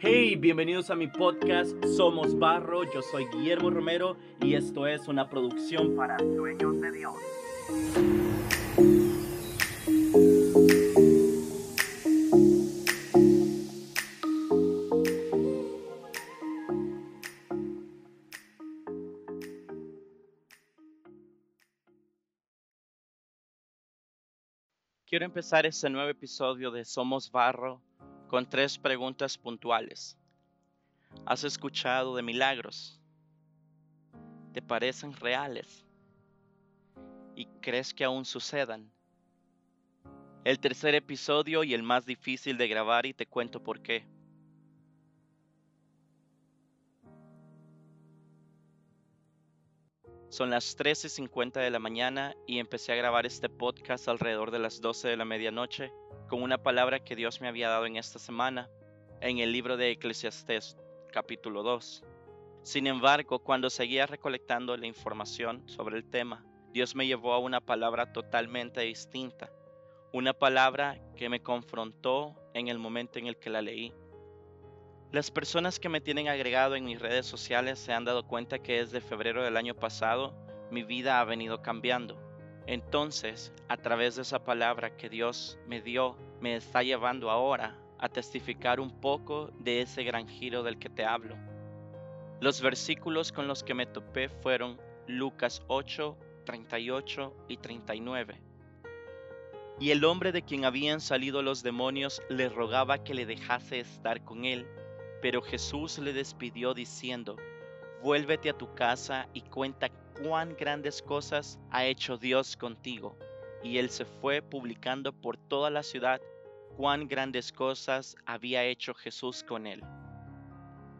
Hey, bienvenidos a mi podcast Somos Barro. Yo soy Guillermo Romero y esto es una producción para Sueños de Dios. Quiero empezar este nuevo episodio de Somos Barro con tres preguntas puntuales. ¿Has escuchado de milagros? ¿Te parecen reales? ¿Y crees que aún sucedan? El tercer episodio y el más difícil de grabar y te cuento por qué. Son las 13.50 de la mañana y empecé a grabar este podcast alrededor de las 12 de la medianoche con una palabra que Dios me había dado en esta semana en el libro de Eclesiastés capítulo 2. Sin embargo, cuando seguía recolectando la información sobre el tema, Dios me llevó a una palabra totalmente distinta, una palabra que me confrontó en el momento en el que la leí. Las personas que me tienen agregado en mis redes sociales se han dado cuenta que desde febrero del año pasado mi vida ha venido cambiando. Entonces, a través de esa palabra que Dios me dio, me está llevando ahora a testificar un poco de ese gran giro del que te hablo. Los versículos con los que me topé fueron Lucas 8, 38 y 39. Y el hombre de quien habían salido los demonios le rogaba que le dejase estar con él, pero Jesús le despidió diciendo, vuélvete a tu casa y cuenta cuán grandes cosas ha hecho Dios contigo. Y él se fue publicando por toda la ciudad cuán grandes cosas había hecho Jesús con él.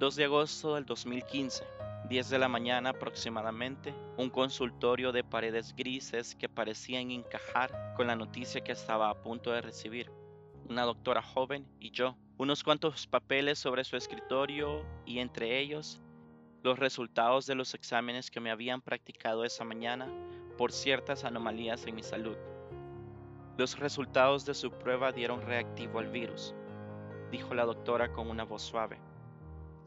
2 de agosto del 2015, 10 de la mañana aproximadamente, un consultorio de paredes grises que parecían encajar con la noticia que estaba a punto de recibir. Una doctora joven y yo, unos cuantos papeles sobre su escritorio y entre ellos los resultados de los exámenes que me habían practicado esa mañana por ciertas anomalías en mi salud. Los resultados de su prueba dieron reactivo al virus, dijo la doctora con una voz suave.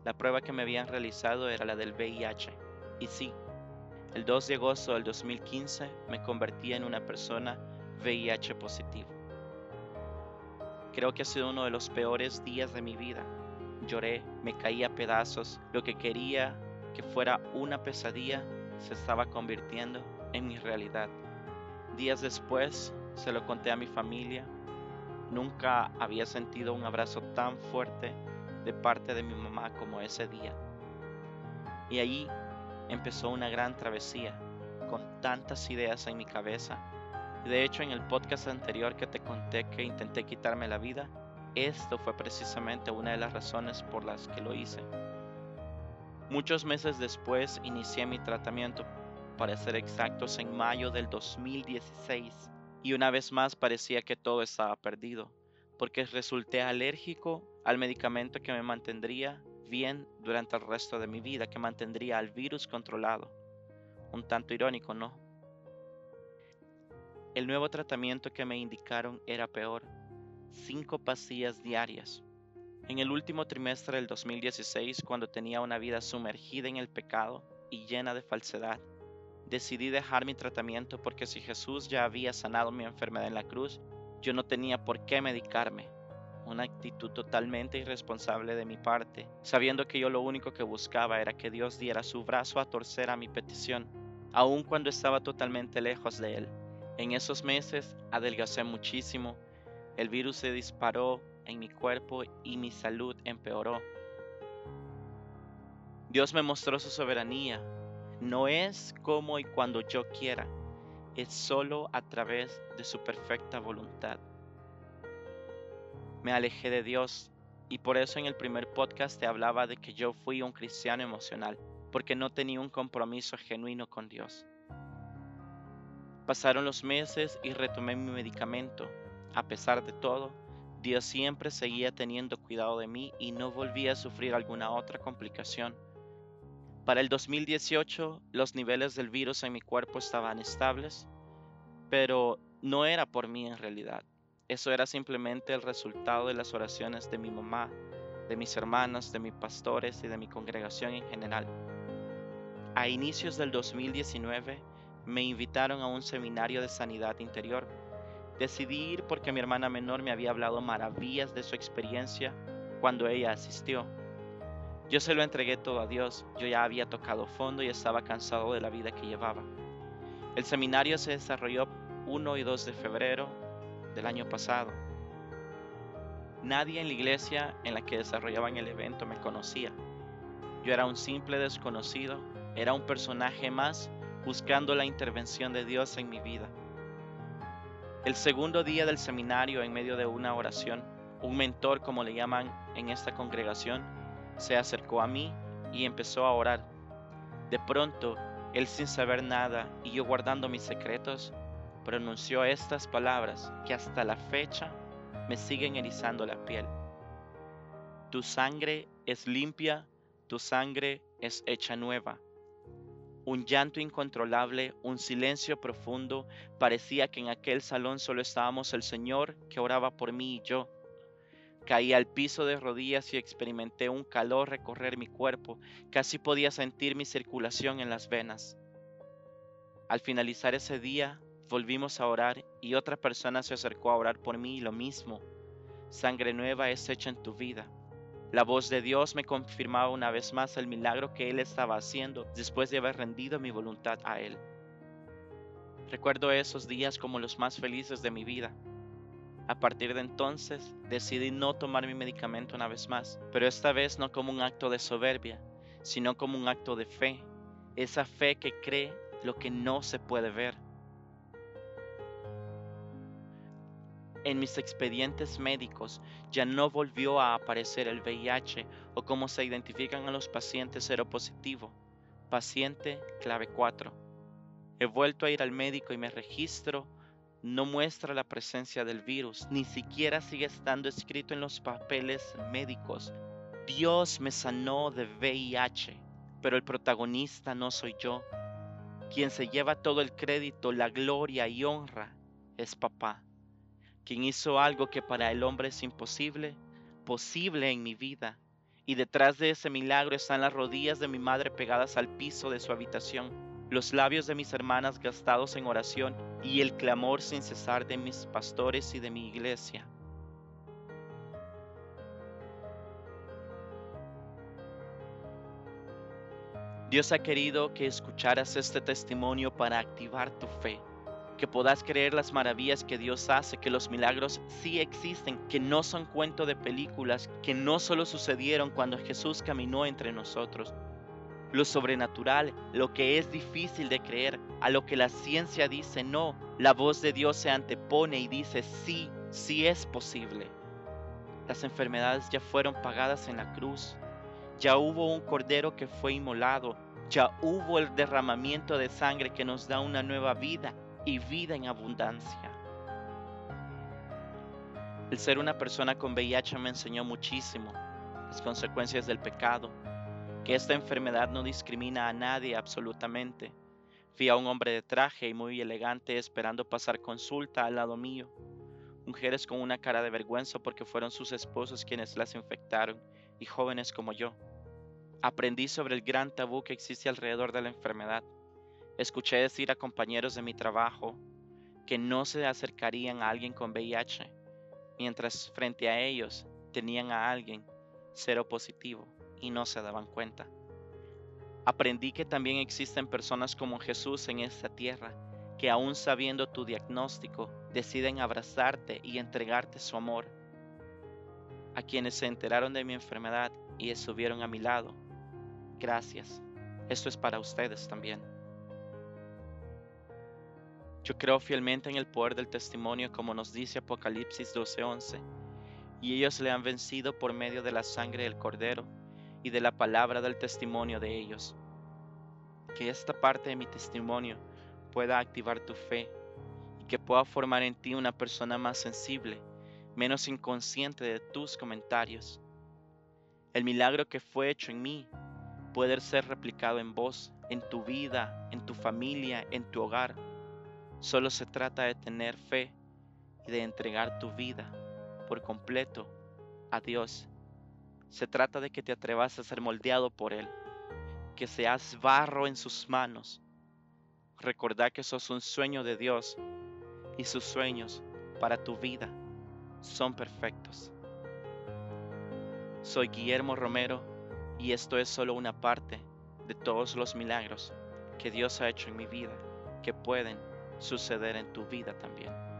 La prueba que me habían realizado era la del VIH. Y sí, el 2 de agosto del 2015 me convertí en una persona VIH positivo. Creo que ha sido uno de los peores días de mi vida Lloré, me caí a pedazos. Lo que quería que fuera una pesadilla se estaba convirtiendo en mi realidad. Días después se lo conté a mi familia. Nunca había sentido un abrazo tan fuerte de parte de mi mamá como ese día. Y allí empezó una gran travesía, con tantas ideas en mi cabeza. De hecho, en el podcast anterior que te conté que intenté quitarme la vida, esto fue precisamente una de las razones por las que lo hice. Muchos meses después inicié mi tratamiento, para ser exactos en mayo del 2016, y una vez más parecía que todo estaba perdido, porque resulté alérgico al medicamento que me mantendría bien durante el resto de mi vida, que mantendría al virus controlado. Un tanto irónico, ¿no? El nuevo tratamiento que me indicaron era peor cinco pastillas diarias. En el último trimestre del 2016, cuando tenía una vida sumergida en el pecado y llena de falsedad, decidí dejar mi tratamiento porque si Jesús ya había sanado mi enfermedad en la cruz, yo no tenía por qué medicarme. Una actitud totalmente irresponsable de mi parte, sabiendo que yo lo único que buscaba era que Dios diera su brazo a torcer a mi petición, aun cuando estaba totalmente lejos de Él. En esos meses adelgacé muchísimo el virus se disparó en mi cuerpo y mi salud empeoró. Dios me mostró su soberanía. No es como y cuando yo quiera, es solo a través de su perfecta voluntad. Me alejé de Dios y por eso en el primer podcast te hablaba de que yo fui un cristiano emocional, porque no tenía un compromiso genuino con Dios. Pasaron los meses y retomé mi medicamento, a pesar de todo, Dios siempre seguía teniendo cuidado de mí y no volvía a sufrir alguna otra complicación. Para el 2018 los niveles del virus en mi cuerpo estaban estables, pero no era por mí en realidad. Eso era simplemente el resultado de las oraciones de mi mamá, de mis hermanas, de mis pastores y de mi congregación en general. A inicios del 2019 me invitaron a un seminario de sanidad interior. Decidí ir porque mi hermana menor me había hablado maravillas de su experiencia cuando ella asistió. Yo se lo entregué todo a Dios, yo ya había tocado fondo y estaba cansado de la vida que llevaba. El seminario se desarrolló 1 y 2 de febrero del año pasado. Nadie en la iglesia en la que desarrollaban el evento me conocía. Yo era un simple desconocido, era un personaje más buscando la intervención de Dios en mi vida. El segundo día del seminario, en medio de una oración, un mentor, como le llaman en esta congregación, se acercó a mí y empezó a orar. De pronto, él sin saber nada y yo guardando mis secretos, pronunció estas palabras que hasta la fecha me siguen erizando la piel. Tu sangre es limpia, tu sangre es hecha nueva. Un llanto incontrolable, un silencio profundo, parecía que en aquel salón solo estábamos el Señor que oraba por mí y yo. Caí al piso de rodillas y experimenté un calor recorrer mi cuerpo, casi podía sentir mi circulación en las venas. Al finalizar ese día, volvimos a orar y otra persona se acercó a orar por mí y lo mismo. Sangre nueva es hecha en tu vida. La voz de Dios me confirmaba una vez más el milagro que Él estaba haciendo después de haber rendido mi voluntad a Él. Recuerdo esos días como los más felices de mi vida. A partir de entonces decidí no tomar mi medicamento una vez más, pero esta vez no como un acto de soberbia, sino como un acto de fe, esa fe que cree lo que no se puede ver. En mis expedientes médicos ya no volvió a aparecer el VIH o como se identifican a los pacientes seropositivo, paciente clave 4. He vuelto a ir al médico y me registro no muestra la presencia del virus, ni siquiera sigue estando escrito en los papeles médicos. Dios me sanó de VIH, pero el protagonista no soy yo. Quien se lleva todo el crédito, la gloria y honra es papá quien hizo algo que para el hombre es imposible, posible en mi vida. Y detrás de ese milagro están las rodillas de mi madre pegadas al piso de su habitación, los labios de mis hermanas gastados en oración y el clamor sin cesar de mis pastores y de mi iglesia. Dios ha querido que escucharas este testimonio para activar tu fe que puedas creer las maravillas que Dios hace, que los milagros sí existen, que no son cuento de películas, que no solo sucedieron cuando Jesús caminó entre nosotros. Lo sobrenatural, lo que es difícil de creer, a lo que la ciencia dice no, la voz de Dios se antepone y dice sí, sí es posible. Las enfermedades ya fueron pagadas en la cruz, ya hubo un cordero que fue inmolado, ya hubo el derramamiento de sangre que nos da una nueva vida y vida en abundancia. El ser una persona con VIH me enseñó muchísimo las consecuencias del pecado, que esta enfermedad no discrimina a nadie absolutamente. Vi a un hombre de traje y muy elegante esperando pasar consulta al lado mío. Mujeres con una cara de vergüenza porque fueron sus esposos quienes las infectaron y jóvenes como yo. Aprendí sobre el gran tabú que existe alrededor de la enfermedad Escuché decir a compañeros de mi trabajo que no se acercarían a alguien con VIH, mientras frente a ellos tenían a alguien cero positivo y no se daban cuenta. Aprendí que también existen personas como Jesús en esta tierra, que aún sabiendo tu diagnóstico, deciden abrazarte y entregarte su amor. A quienes se enteraron de mi enfermedad y estuvieron a mi lado, gracias. Esto es para ustedes también. Yo creo fielmente en el poder del testimonio como nos dice Apocalipsis 12:11, y ellos le han vencido por medio de la sangre del cordero y de la palabra del testimonio de ellos. Que esta parte de mi testimonio pueda activar tu fe y que pueda formar en ti una persona más sensible, menos inconsciente de tus comentarios. El milagro que fue hecho en mí puede ser replicado en vos, en tu vida, en tu familia, en tu hogar Solo se trata de tener fe y de entregar tu vida por completo a Dios. Se trata de que te atrevas a ser moldeado por Él, que seas barro en sus manos. Recordá que sos un sueño de Dios y sus sueños para tu vida son perfectos. Soy Guillermo Romero y esto es solo una parte de todos los milagros que Dios ha hecho en mi vida que pueden suceder en tu vida también.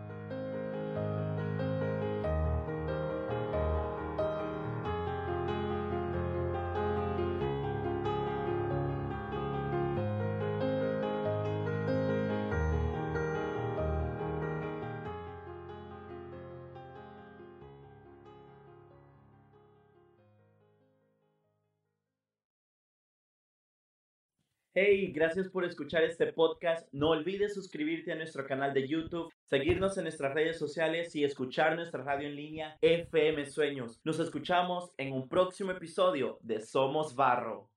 Hey, gracias por escuchar este podcast. No olvides suscribirte a nuestro canal de YouTube, seguirnos en nuestras redes sociales y escuchar nuestra radio en línea FM Sueños. Nos escuchamos en un próximo episodio de Somos Barro.